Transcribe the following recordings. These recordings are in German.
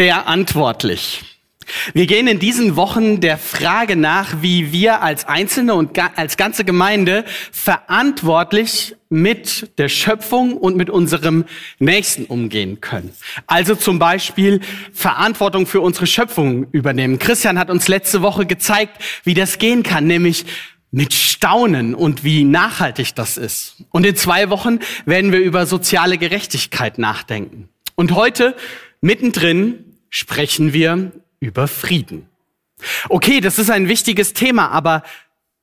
verantwortlich. Wir gehen in diesen Wochen der Frage nach, wie wir als Einzelne und als ganze Gemeinde verantwortlich mit der Schöpfung und mit unserem Nächsten umgehen können. Also zum Beispiel Verantwortung für unsere Schöpfung übernehmen. Christian hat uns letzte Woche gezeigt, wie das gehen kann, nämlich mit Staunen und wie nachhaltig das ist. Und in zwei Wochen werden wir über soziale Gerechtigkeit nachdenken. Und heute, mittendrin, sprechen wir über Frieden. Okay, das ist ein wichtiges Thema, aber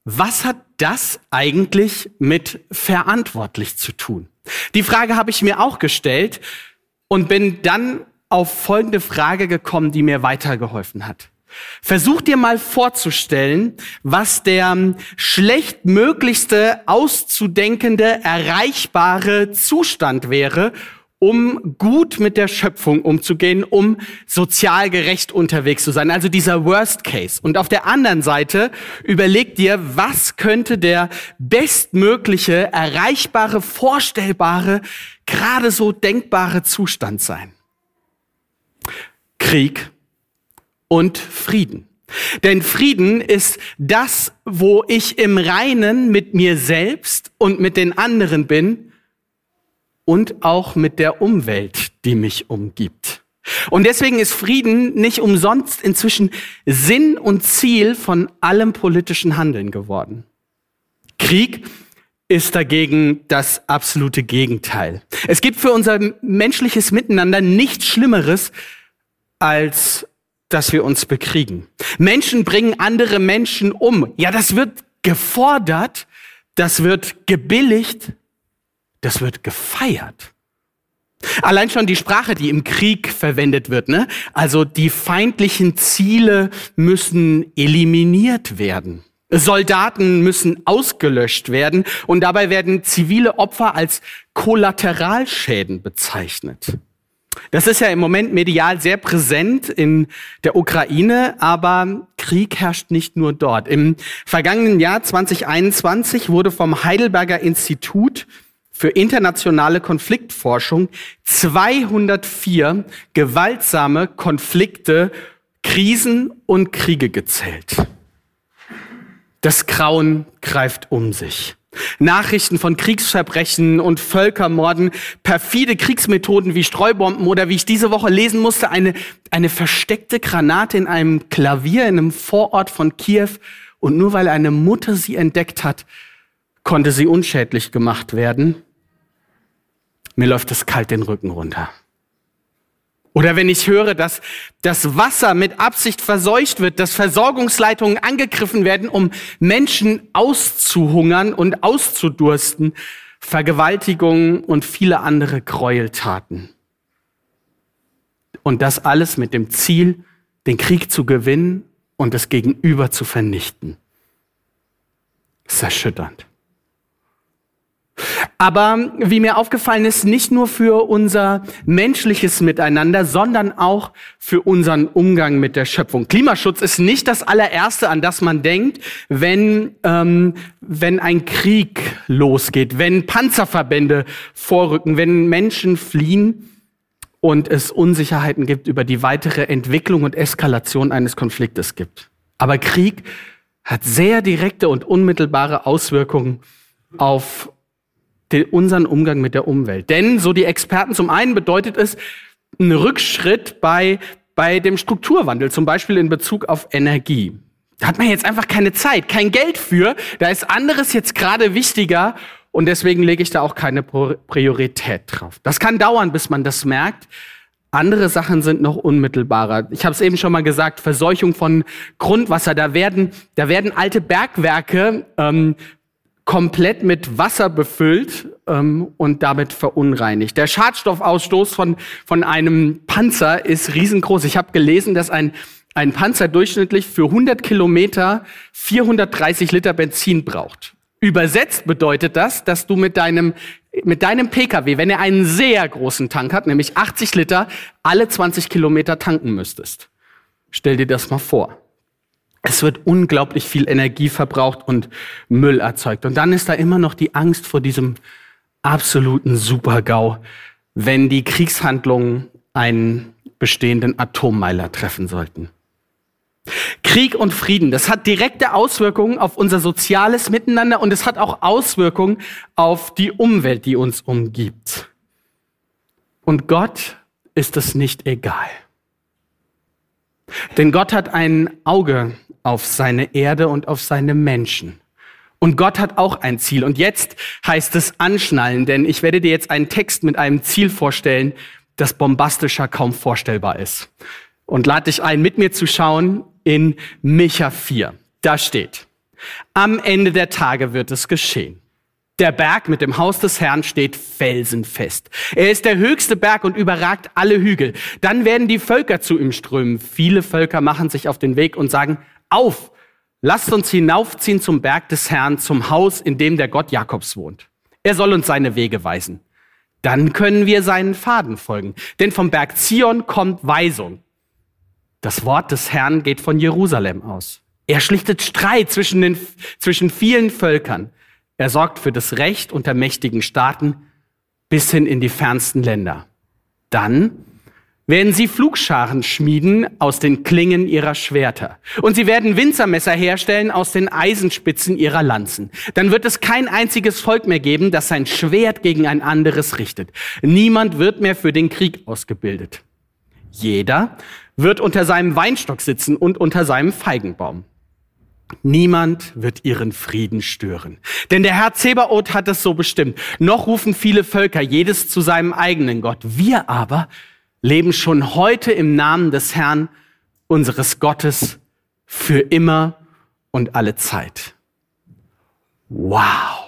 was hat das eigentlich mit verantwortlich zu tun? Die Frage habe ich mir auch gestellt und bin dann auf folgende Frage gekommen, die mir weitergeholfen hat. Versuch dir mal vorzustellen, was der schlechtmöglichste auszudenkende, erreichbare Zustand wäre, um gut mit der Schöpfung umzugehen, um sozial gerecht unterwegs zu sein. Also dieser Worst Case. Und auf der anderen Seite überleg dir, was könnte der bestmögliche, erreichbare, vorstellbare, gerade so denkbare Zustand sein. Krieg und Frieden. Denn Frieden ist das, wo ich im Reinen mit mir selbst und mit den anderen bin und auch mit der Umwelt, die mich umgibt. Und deswegen ist Frieden nicht umsonst inzwischen Sinn und Ziel von allem politischen Handeln geworden. Krieg ist dagegen das absolute Gegenteil. Es gibt für unser menschliches Miteinander nichts Schlimmeres, als dass wir uns bekriegen. Menschen bringen andere Menschen um. Ja, das wird gefordert, das wird gebilligt, das wird gefeiert. Allein schon die Sprache, die im Krieg verwendet wird, ne? Also die feindlichen Ziele müssen eliminiert werden. Soldaten müssen ausgelöscht werden und dabei werden zivile Opfer als Kollateralschäden bezeichnet. Das ist ja im Moment medial sehr präsent in der Ukraine, aber Krieg herrscht nicht nur dort. Im vergangenen Jahr 2021 wurde vom Heidelberger Institut für internationale Konfliktforschung 204 gewaltsame Konflikte, Krisen und Kriege gezählt. Das Grauen greift um sich. Nachrichten von Kriegsverbrechen und Völkermorden, perfide Kriegsmethoden wie Streubomben oder wie ich diese Woche lesen musste, eine, eine versteckte Granate in einem Klavier in einem Vorort von Kiew und nur weil eine Mutter sie entdeckt hat, konnte sie unschädlich gemacht werden. Mir läuft es kalt den Rücken runter. Oder wenn ich höre, dass das Wasser mit Absicht verseucht wird, dass Versorgungsleitungen angegriffen werden, um Menschen auszuhungern und auszudursten, Vergewaltigungen und viele andere Gräueltaten. Und das alles mit dem Ziel, den Krieg zu gewinnen und das Gegenüber zu vernichten. Das ist erschütternd. Aber wie mir aufgefallen ist, nicht nur für unser menschliches Miteinander, sondern auch für unseren Umgang mit der Schöpfung. Klimaschutz ist nicht das allererste, an das man denkt, wenn, ähm, wenn ein Krieg losgeht, wenn Panzerverbände vorrücken, wenn Menschen fliehen und es Unsicherheiten gibt über die weitere Entwicklung und Eskalation eines Konfliktes gibt. Aber Krieg hat sehr direkte und unmittelbare Auswirkungen auf den, unseren Umgang mit der Umwelt. Denn, so die Experten, zum einen bedeutet es einen Rückschritt bei, bei dem Strukturwandel, zum Beispiel in Bezug auf Energie. Da hat man jetzt einfach keine Zeit, kein Geld für. Da ist anderes jetzt gerade wichtiger und deswegen lege ich da auch keine Priorität drauf. Das kann dauern, bis man das merkt. Andere Sachen sind noch unmittelbarer. Ich habe es eben schon mal gesagt, Verseuchung von Grundwasser. Da werden, da werden alte Bergwerke ähm, komplett mit Wasser befüllt ähm, und damit verunreinigt. Der Schadstoffausstoß von, von einem Panzer ist riesengroß. Ich habe gelesen, dass ein, ein Panzer durchschnittlich für 100 Kilometer 430 Liter Benzin braucht. Übersetzt bedeutet das, dass du mit deinem, mit deinem Pkw, wenn er einen sehr großen Tank hat, nämlich 80 Liter, alle 20 Kilometer tanken müsstest. Stell dir das mal vor. Es wird unglaublich viel Energie verbraucht und Müll erzeugt. Und dann ist da immer noch die Angst vor diesem absoluten Supergau, wenn die Kriegshandlungen ein, bestehenden Atommeiler treffen sollten. Krieg und Frieden, das hat direkte Auswirkungen auf unser soziales Miteinander und es hat auch Auswirkungen auf die Umwelt, die uns umgibt. Und Gott ist es nicht egal. Denn Gott hat ein Auge auf seine Erde und auf seine Menschen. Und Gott hat auch ein Ziel. Und jetzt heißt es anschnallen, denn ich werde dir jetzt einen Text mit einem Ziel vorstellen, das bombastischer kaum vorstellbar ist. Und lade dich ein, mit mir zu schauen in Micha 4. Da steht, am Ende der Tage wird es geschehen. Der Berg mit dem Haus des Herrn steht felsenfest. Er ist der höchste Berg und überragt alle Hügel. Dann werden die Völker zu ihm strömen. Viele Völker machen sich auf den Weg und sagen, auf, lasst uns hinaufziehen zum Berg des Herrn, zum Haus, in dem der Gott Jakobs wohnt. Er soll uns seine Wege weisen. Dann können wir seinen Faden folgen. Denn vom Berg Zion kommt Weisung. Das Wort des Herrn geht von Jerusalem aus. Er schlichtet Streit zwischen, den, zwischen vielen Völkern. Er sorgt für das Recht unter mächtigen Staaten bis hin in die fernsten Länder. Dann werden sie Flugscharen schmieden aus den Klingen ihrer Schwerter. Und sie werden Winzermesser herstellen aus den Eisenspitzen ihrer Lanzen. Dann wird es kein einziges Volk mehr geben, das sein Schwert gegen ein anderes richtet. Niemand wird mehr für den Krieg ausgebildet. Jeder wird unter seinem Weinstock sitzen und unter seinem Feigenbaum. Niemand wird ihren Frieden stören. Denn der Herr Zebaoth hat es so bestimmt. Noch rufen viele Völker jedes zu seinem eigenen Gott. Wir aber leben schon heute im Namen des Herrn, unseres Gottes, für immer und alle Zeit. Wow!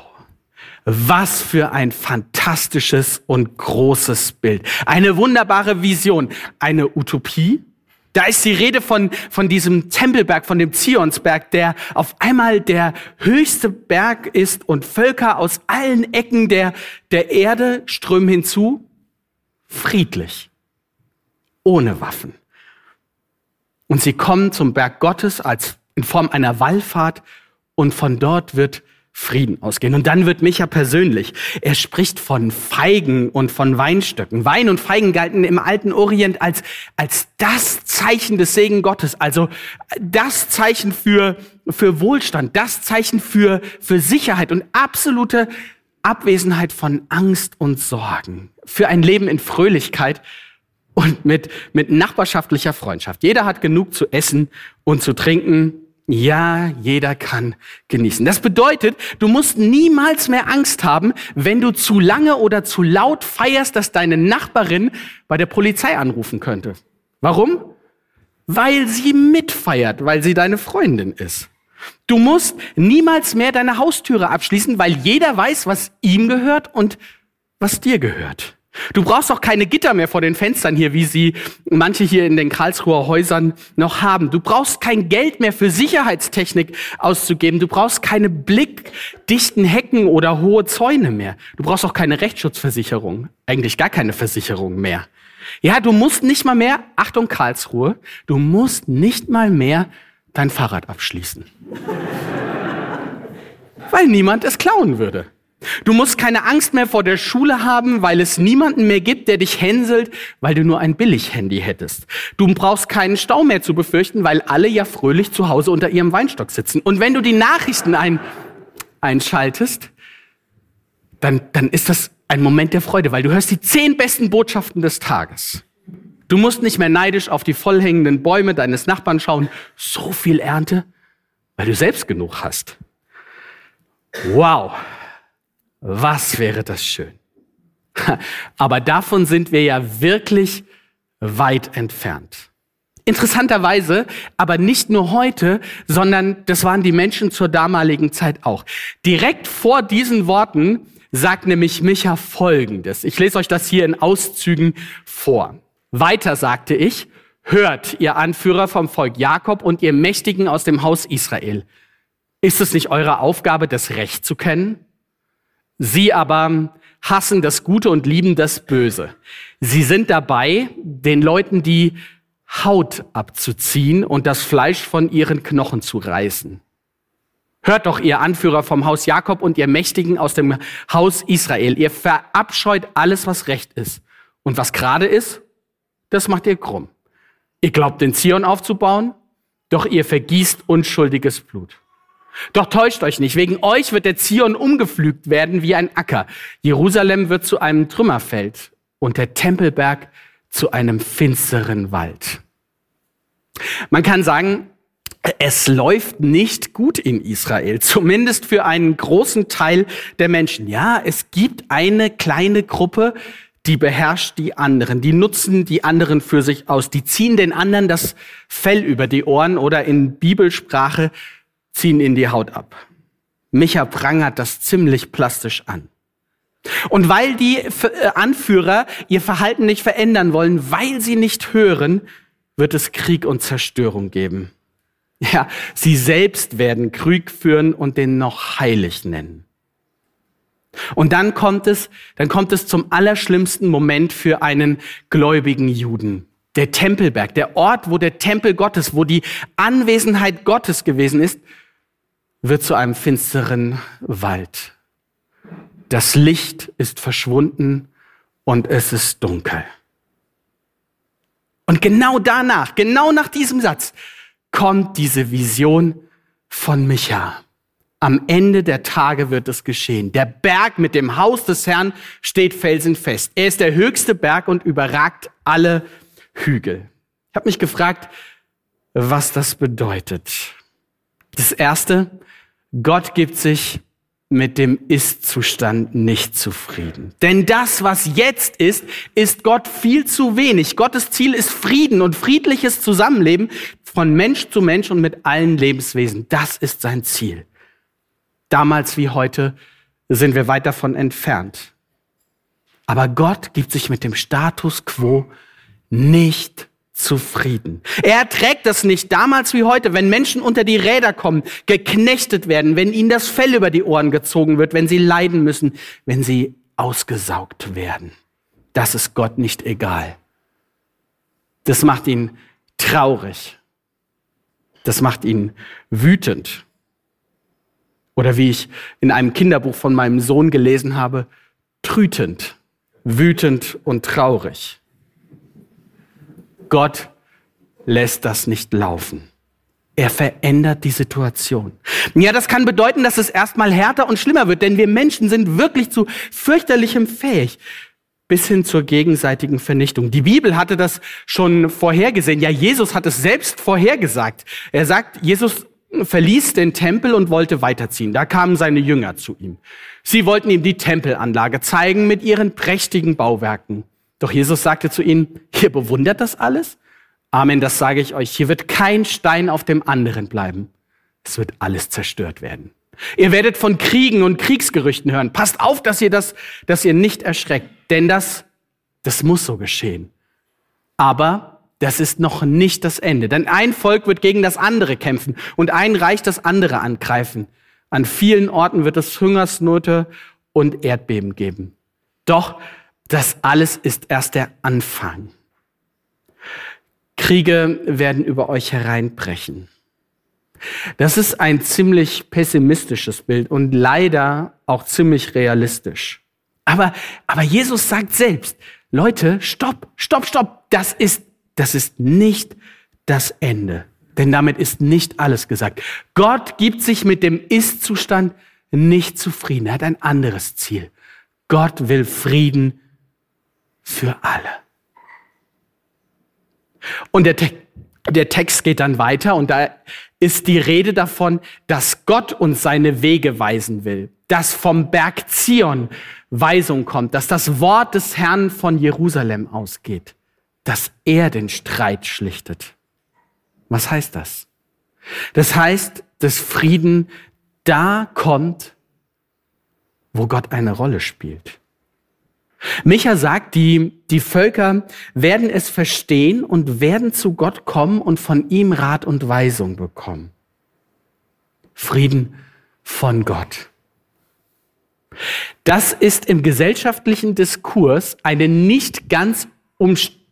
Was für ein fantastisches und großes Bild. Eine wunderbare Vision. Eine Utopie, da ist die Rede von, von diesem Tempelberg, von dem Zionsberg, der auf einmal der höchste Berg ist und Völker aus allen Ecken der, der Erde strömen hinzu, friedlich, ohne Waffen. Und sie kommen zum Berg Gottes als in Form einer Wallfahrt und von dort wird Frieden ausgehen. Und dann wird Micha persönlich. Er spricht von Feigen und von Weinstöcken. Wein und Feigen galten im alten Orient als, als das Zeichen des Segen Gottes, also das Zeichen für, für Wohlstand, das Zeichen für, für Sicherheit und absolute Abwesenheit von Angst und Sorgen, für ein Leben in Fröhlichkeit und mit, mit nachbarschaftlicher Freundschaft. Jeder hat genug zu essen und zu trinken ja, jeder kann genießen. Das bedeutet, du musst niemals mehr Angst haben, wenn du zu lange oder zu laut feierst, dass deine Nachbarin bei der Polizei anrufen könnte. Warum? Weil sie mitfeiert, weil sie deine Freundin ist. Du musst niemals mehr deine Haustüre abschließen, weil jeder weiß, was ihm gehört und was dir gehört. Du brauchst auch keine Gitter mehr vor den Fenstern hier, wie sie manche hier in den Karlsruher Häusern noch haben. Du brauchst kein Geld mehr für Sicherheitstechnik auszugeben. Du brauchst keine blickdichten Hecken oder hohe Zäune mehr. Du brauchst auch keine Rechtsschutzversicherung. Eigentlich gar keine Versicherung mehr. Ja, du musst nicht mal mehr, Achtung Karlsruhe, du musst nicht mal mehr dein Fahrrad abschließen. Weil niemand es klauen würde. Du musst keine Angst mehr vor der Schule haben, weil es niemanden mehr gibt, der dich hänselt, weil du nur ein Billig-Handy hättest. Du brauchst keinen Stau mehr zu befürchten, weil alle ja fröhlich zu Hause unter ihrem Weinstock sitzen. Und wenn du die Nachrichten ein, einschaltest, dann, dann ist das ein Moment der Freude, weil du hörst die zehn besten Botschaften des Tages. Du musst nicht mehr neidisch auf die vollhängenden Bäume deines Nachbarn schauen. So viel Ernte, weil du selbst genug hast. Wow. Was wäre das schön. Aber davon sind wir ja wirklich weit entfernt. Interessanterweise, aber nicht nur heute, sondern das waren die Menschen zur damaligen Zeit auch. Direkt vor diesen Worten sagt nämlich Micha Folgendes. Ich lese euch das hier in Auszügen vor. Weiter sagte ich, hört, ihr Anführer vom Volk Jakob und ihr Mächtigen aus dem Haus Israel. Ist es nicht eure Aufgabe, das Recht zu kennen? Sie aber hassen das Gute und lieben das Böse. Sie sind dabei, den Leuten die Haut abzuziehen und das Fleisch von ihren Knochen zu reißen. Hört doch, ihr Anführer vom Haus Jakob und ihr Mächtigen aus dem Haus Israel. Ihr verabscheut alles, was recht ist. Und was gerade ist, das macht ihr krumm. Ihr glaubt, den Zion aufzubauen, doch ihr vergießt unschuldiges Blut. Doch täuscht euch nicht, wegen euch wird der Zion umgepflügt werden wie ein Acker. Jerusalem wird zu einem Trümmerfeld und der Tempelberg zu einem finsteren Wald. Man kann sagen, es läuft nicht gut in Israel, zumindest für einen großen Teil der Menschen. Ja, es gibt eine kleine Gruppe, die beherrscht die anderen, die nutzen die anderen für sich aus, die ziehen den anderen das Fell über die Ohren oder in Bibelsprache ziehen ihnen die Haut ab. Micha prangert das ziemlich plastisch an. Und weil die äh, Anführer ihr Verhalten nicht verändern wollen, weil sie nicht hören, wird es Krieg und Zerstörung geben. Ja, sie selbst werden Krieg führen und den noch heilig nennen. Und dann kommt es, dann kommt es zum allerschlimmsten Moment für einen gläubigen Juden. Der Tempelberg, der Ort, wo der Tempel Gottes, wo die Anwesenheit Gottes gewesen ist, wird zu einem finsteren Wald. Das Licht ist verschwunden und es ist dunkel. Und genau danach, genau nach diesem Satz, kommt diese Vision von Micha. Am Ende der Tage wird es geschehen. Der Berg mit dem Haus des Herrn steht felsenfest. Er ist der höchste Berg und überragt alle Hügel. Ich habe mich gefragt, was das bedeutet. Das Erste, Gott gibt sich mit dem Ist-Zustand nicht zufrieden. Denn das, was jetzt ist, ist Gott viel zu wenig. Gottes Ziel ist Frieden und friedliches Zusammenleben von Mensch zu Mensch und mit allen Lebenswesen. Das ist sein Ziel. Damals wie heute sind wir weit davon entfernt. Aber Gott gibt sich mit dem Status quo nicht zufrieden. Er erträgt das nicht damals wie heute, wenn Menschen unter die Räder kommen, geknechtet werden, wenn ihnen das Fell über die Ohren gezogen wird, wenn sie leiden müssen, wenn sie ausgesaugt werden. Das ist Gott nicht egal. Das macht ihn traurig. Das macht ihn wütend. Oder wie ich in einem Kinderbuch von meinem Sohn gelesen habe, trütend, wütend und traurig. Gott lässt das nicht laufen. Er verändert die Situation. Ja, das kann bedeuten, dass es erstmal härter und schlimmer wird, denn wir Menschen sind wirklich zu fürchterlichem fähig, bis hin zur gegenseitigen Vernichtung. Die Bibel hatte das schon vorhergesehen. Ja, Jesus hat es selbst vorhergesagt. Er sagt, Jesus verließ den Tempel und wollte weiterziehen. Da kamen seine Jünger zu ihm. Sie wollten ihm die Tempelanlage zeigen mit ihren prächtigen Bauwerken. Doch Jesus sagte zu ihnen, ihr bewundert das alles? Amen, das sage ich euch. Hier wird kein Stein auf dem anderen bleiben. Es wird alles zerstört werden. Ihr werdet von Kriegen und Kriegsgerüchten hören. Passt auf, dass ihr das, dass ihr nicht erschreckt. Denn das, das muss so geschehen. Aber das ist noch nicht das Ende. Denn ein Volk wird gegen das andere kämpfen und ein Reich das andere angreifen. An vielen Orten wird es Hungersnote und Erdbeben geben. Doch das alles ist erst der Anfang. Kriege werden über euch hereinbrechen. Das ist ein ziemlich pessimistisches Bild und leider auch ziemlich realistisch. Aber, aber Jesus sagt selbst, Leute, stopp, stopp, stopp, das ist, das ist nicht das Ende. Denn damit ist nicht alles gesagt. Gott gibt sich mit dem Ist-Zustand nicht zufrieden. Er hat ein anderes Ziel. Gott will Frieden für alle. Und der, Te der Text geht dann weiter und da ist die Rede davon, dass Gott uns seine Wege weisen will, dass vom Berg Zion Weisung kommt, dass das Wort des Herrn von Jerusalem ausgeht, dass er den Streit schlichtet. Was heißt das? Das heißt, dass Frieden da kommt, wo Gott eine Rolle spielt. Micha sagt, die, die Völker werden es verstehen und werden zu Gott kommen und von ihm Rat und Weisung bekommen. Frieden von Gott. Das ist im gesellschaftlichen Diskurs eine nicht ganz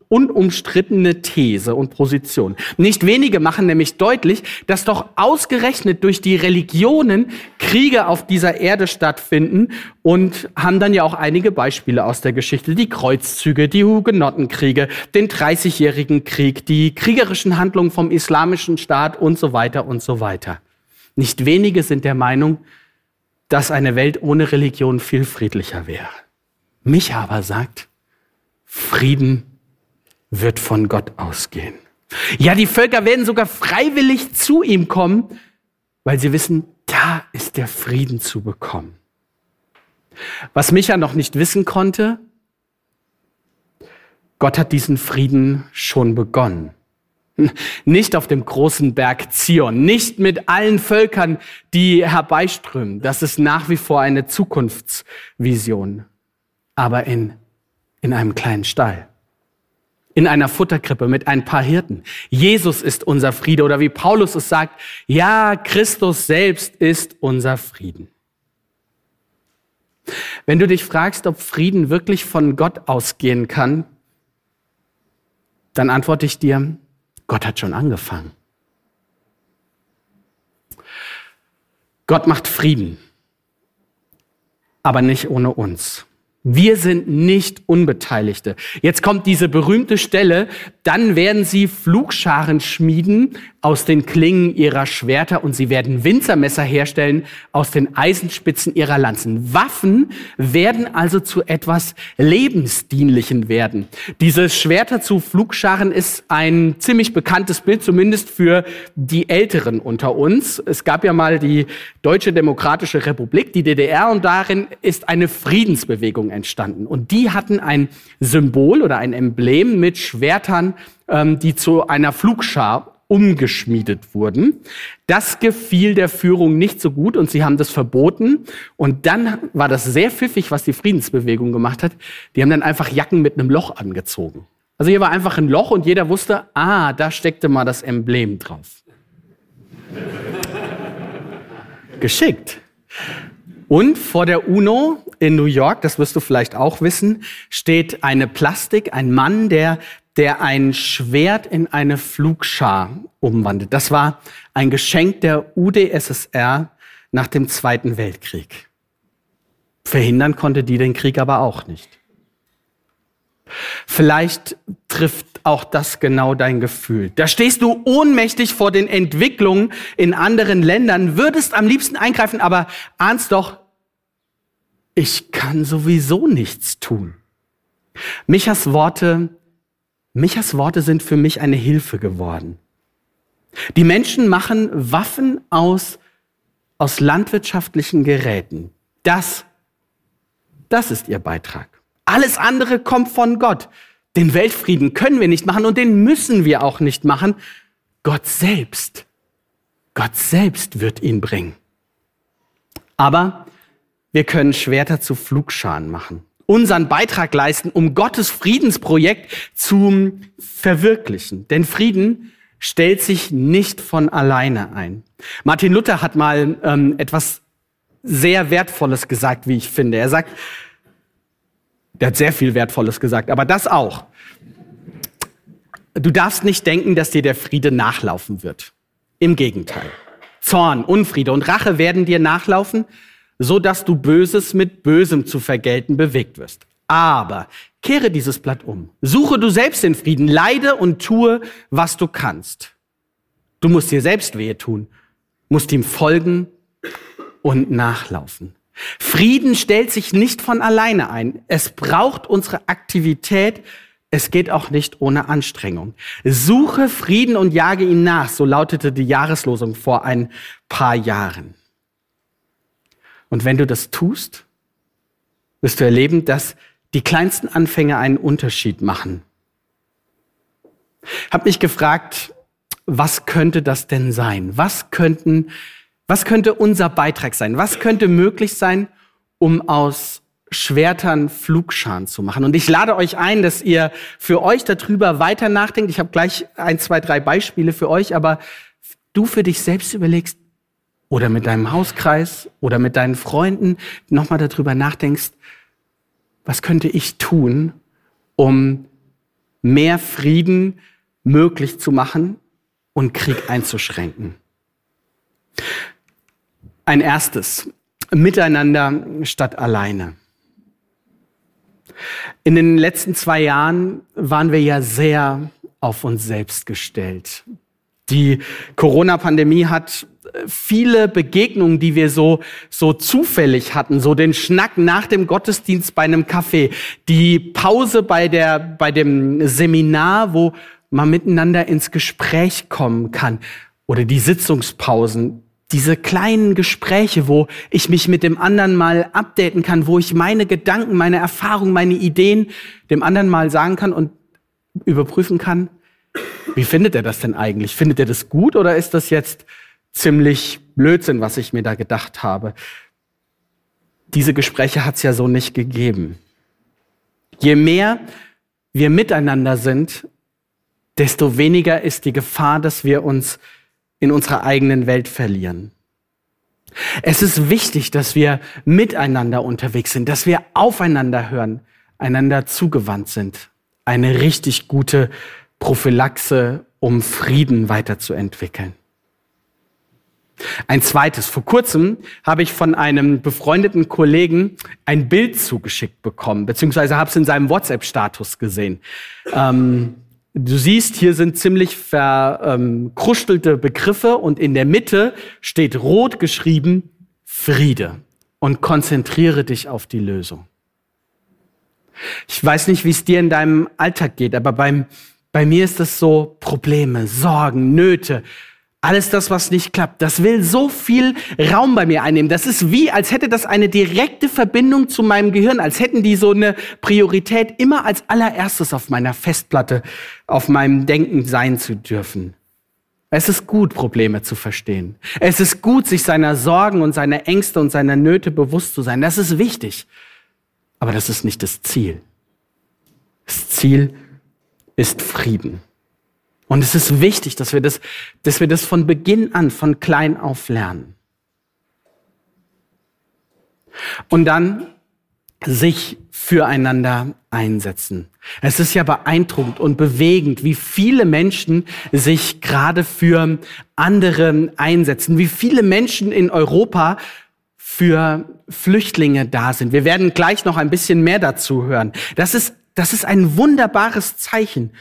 unumstrittene These und Position. Nicht wenige machen nämlich deutlich, dass doch ausgerechnet durch die Religionen Kriege auf dieser Erde stattfinden und haben dann ja auch einige Beispiele aus der Geschichte. Die Kreuzzüge, die Hugenottenkriege, den Dreißigjährigen Krieg, die kriegerischen Handlungen vom Islamischen Staat und so weiter und so weiter. Nicht wenige sind der Meinung, dass eine Welt ohne Religion viel friedlicher wäre. Mich aber sagt, Frieden wird von Gott ausgehen. Ja, die Völker werden sogar freiwillig zu ihm kommen, weil sie wissen, da ist der Frieden zu bekommen. Was Micha noch nicht wissen konnte, Gott hat diesen Frieden schon begonnen. Nicht auf dem großen Berg Zion, nicht mit allen Völkern, die herbeiströmen. Das ist nach wie vor eine Zukunftsvision. Aber in, in einem kleinen Stall in einer Futterkrippe mit ein paar Hirten. Jesus ist unser Friede oder wie Paulus es sagt, ja, Christus selbst ist unser Frieden. Wenn du dich fragst, ob Frieden wirklich von Gott ausgehen kann, dann antworte ich dir, Gott hat schon angefangen. Gott macht Frieden, aber nicht ohne uns. Wir sind nicht Unbeteiligte. Jetzt kommt diese berühmte Stelle, dann werden sie Flugscharen schmieden aus den Klingen ihrer Schwerter und sie werden Winzermesser herstellen aus den Eisenspitzen ihrer Lanzen. Waffen werden also zu etwas Lebensdienlichen werden. Dieses Schwerter zu Flugscharen ist ein ziemlich bekanntes Bild, zumindest für die Älteren unter uns. Es gab ja mal die Deutsche Demokratische Republik, die DDR, und darin ist eine Friedensbewegung entstanden. Und die hatten ein Symbol oder ein Emblem mit Schwertern, ähm, die zu einer Flugschar umgeschmiedet wurden. Das gefiel der Führung nicht so gut und sie haben das verboten. Und dann war das sehr pfiffig, was die Friedensbewegung gemacht hat. Die haben dann einfach Jacken mit einem Loch angezogen. Also hier war einfach ein Loch und jeder wusste, ah, da steckte mal das Emblem drauf. Geschickt. Und vor der UNO in New York, das wirst du vielleicht auch wissen, steht eine Plastik, ein Mann, der der ein Schwert in eine Flugschar umwandelt. Das war ein Geschenk der UdSSR nach dem Zweiten Weltkrieg. Verhindern konnte die den Krieg aber auch nicht. Vielleicht trifft auch das genau dein Gefühl. Da stehst du ohnmächtig vor den Entwicklungen in anderen Ländern, würdest am liebsten eingreifen, aber ahnst doch, ich kann sowieso nichts tun. Michas Worte Michas Worte sind für mich eine Hilfe geworden. Die Menschen machen Waffen aus, aus landwirtschaftlichen Geräten. Das, das ist ihr Beitrag. Alles andere kommt von Gott. Den Weltfrieden können wir nicht machen und den müssen wir auch nicht machen. Gott selbst, Gott selbst wird ihn bringen. Aber wir können Schwerter zu Flugscharen machen unseren Beitrag leisten, um Gottes Friedensprojekt zu verwirklichen. Denn Frieden stellt sich nicht von alleine ein. Martin Luther hat mal ähm, etwas sehr Wertvolles gesagt, wie ich finde. Er sagt, der hat sehr viel Wertvolles gesagt, aber das auch. Du darfst nicht denken, dass dir der Friede nachlaufen wird. Im Gegenteil. Zorn, Unfriede und Rache werden dir nachlaufen, so dass du Böses mit Bösem zu vergelten bewegt wirst. Aber kehre dieses Blatt um. Suche du selbst den Frieden, leide und tue, was du kannst. Du musst dir selbst wehe tun, musst ihm folgen und nachlaufen. Frieden stellt sich nicht von alleine ein. Es braucht unsere Aktivität. Es geht auch nicht ohne Anstrengung. Suche Frieden und jage ihn nach, so lautete die Jahreslosung vor ein paar Jahren. Und wenn du das tust, wirst du erleben, dass die kleinsten Anfänge einen Unterschied machen. Hab mich gefragt, was könnte das denn sein? Was könnten, was könnte unser Beitrag sein? Was könnte möglich sein, um aus Schwertern Flugscharen zu machen? Und ich lade euch ein, dass ihr für euch darüber weiter nachdenkt. Ich habe gleich ein, zwei, drei Beispiele für euch, aber du für dich selbst überlegst, oder mit deinem Hauskreis oder mit deinen Freunden nochmal darüber nachdenkst, was könnte ich tun, um mehr Frieden möglich zu machen und Krieg einzuschränken. Ein erstes, miteinander statt alleine. In den letzten zwei Jahren waren wir ja sehr auf uns selbst gestellt. Die Corona-Pandemie hat viele Begegnungen, die wir so, so zufällig hatten, so den Schnack nach dem Gottesdienst bei einem Kaffee, die Pause bei der, bei dem Seminar, wo man miteinander ins Gespräch kommen kann oder die Sitzungspausen, diese kleinen Gespräche, wo ich mich mit dem anderen mal updaten kann, wo ich meine Gedanken, meine Erfahrungen, meine Ideen dem anderen mal sagen kann und überprüfen kann, wie findet er das denn eigentlich? Findet er das gut oder ist das jetzt ziemlich Blödsinn, was ich mir da gedacht habe? Diese Gespräche hat es ja so nicht gegeben. Je mehr wir miteinander sind, desto weniger ist die Gefahr, dass wir uns in unserer eigenen Welt verlieren. Es ist wichtig, dass wir miteinander unterwegs sind, dass wir aufeinander hören, einander zugewandt sind. Eine richtig gute Prophylaxe, um Frieden weiterzuentwickeln. Ein zweites. Vor kurzem habe ich von einem befreundeten Kollegen ein Bild zugeschickt bekommen, beziehungsweise habe es in seinem WhatsApp-Status gesehen. Ähm, Du siehst, hier sind ziemlich verkrustelte Begriffe und in der Mitte steht rot geschrieben Friede und konzentriere dich auf die Lösung. Ich weiß nicht, wie es dir in deinem Alltag geht, aber beim, bei mir ist es so Probleme, Sorgen, Nöte, alles das, was nicht klappt, das will so viel Raum bei mir einnehmen. Das ist wie, als hätte das eine direkte Verbindung zu meinem Gehirn, als hätten die so eine Priorität immer als allererstes auf meiner Festplatte, auf meinem Denken sein zu dürfen. Es ist gut, Probleme zu verstehen. Es ist gut, sich seiner Sorgen und seiner Ängste und seiner Nöte bewusst zu sein. Das ist wichtig. Aber das ist nicht das Ziel. Das Ziel ist Frieden. Und es ist wichtig, dass wir das, dass wir das von Beginn an, von klein auf lernen. Und dann sich füreinander einsetzen. Es ist ja beeindruckend und bewegend, wie viele Menschen sich gerade für andere einsetzen, wie viele Menschen in Europa für Flüchtlinge da sind. Wir werden gleich noch ein bisschen mehr dazu hören. Das ist, das ist ein wunderbares Zeichen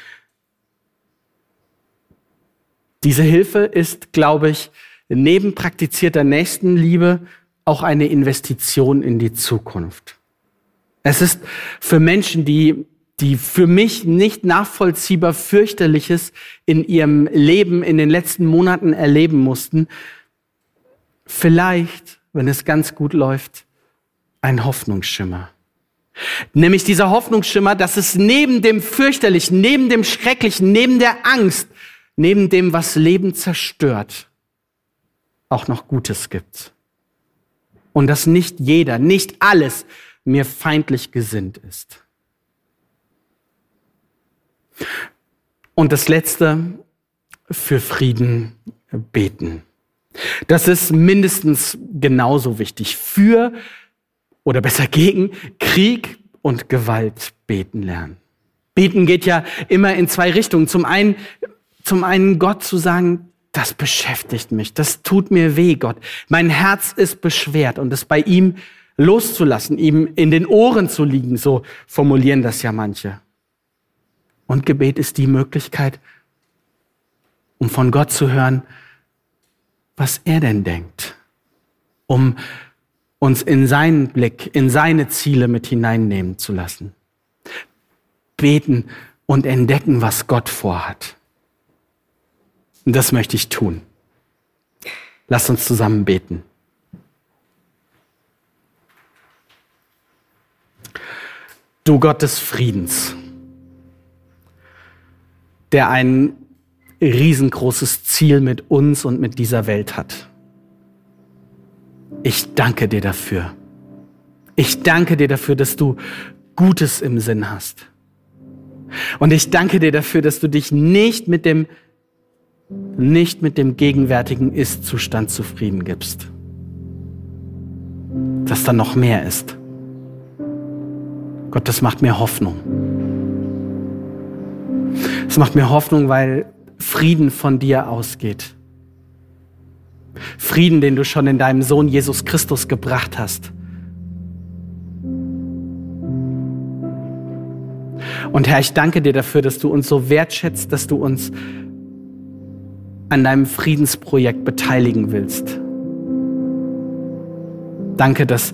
diese Hilfe ist, glaube ich, neben praktizierter Nächstenliebe auch eine Investition in die Zukunft. Es ist für Menschen, die, die für mich nicht nachvollziehbar fürchterliches in ihrem Leben in den letzten Monaten erleben mussten, vielleicht, wenn es ganz gut läuft, ein Hoffnungsschimmer. Nämlich dieser Hoffnungsschimmer, dass es neben dem fürchterlichen, neben dem schrecklichen, neben der Angst neben dem, was Leben zerstört, auch noch Gutes gibt. Und dass nicht jeder, nicht alles mir feindlich gesinnt ist. Und das Letzte, für Frieden beten. Das ist mindestens genauso wichtig. Für oder besser gegen Krieg und Gewalt beten lernen. Beten geht ja immer in zwei Richtungen. Zum einen zum einen Gott zu sagen, das beschäftigt mich, das tut mir weh, Gott. Mein Herz ist beschwert und es bei ihm loszulassen, ihm in den Ohren zu liegen, so formulieren das ja manche. Und Gebet ist die Möglichkeit, um von Gott zu hören, was er denn denkt, um uns in seinen Blick, in seine Ziele mit hineinnehmen zu lassen. Beten und entdecken, was Gott vorhat. Und das möchte ich tun. Lasst uns zusammen beten. Du Gott des Friedens, der ein riesengroßes Ziel mit uns und mit dieser Welt hat. Ich danke dir dafür. Ich danke dir dafür, dass du Gutes im Sinn hast. Und ich danke dir dafür, dass du dich nicht mit dem nicht mit dem gegenwärtigen Ist-Zustand zufrieden gibst. Dass da noch mehr ist. Gott, das macht mir Hoffnung. Es macht mir Hoffnung, weil Frieden von dir ausgeht. Frieden, den du schon in deinem Sohn Jesus Christus gebracht hast. Und Herr, ich danke dir dafür, dass du uns so wertschätzt, dass du uns an deinem Friedensprojekt beteiligen willst. Danke, dass,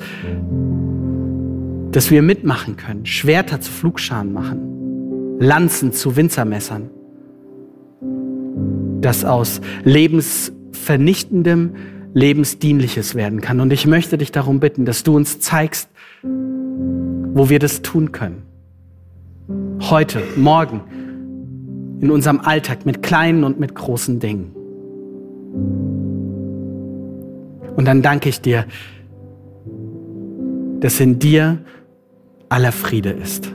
dass wir mitmachen können, Schwerter zu Flugscharen machen, Lanzen zu Winzermessern, dass aus lebensvernichtendem lebensdienliches werden kann. Und ich möchte dich darum bitten, dass du uns zeigst, wo wir das tun können. Heute, morgen, in unserem Alltag mit kleinen und mit großen Dingen. Und dann danke ich dir, dass in dir aller Friede ist.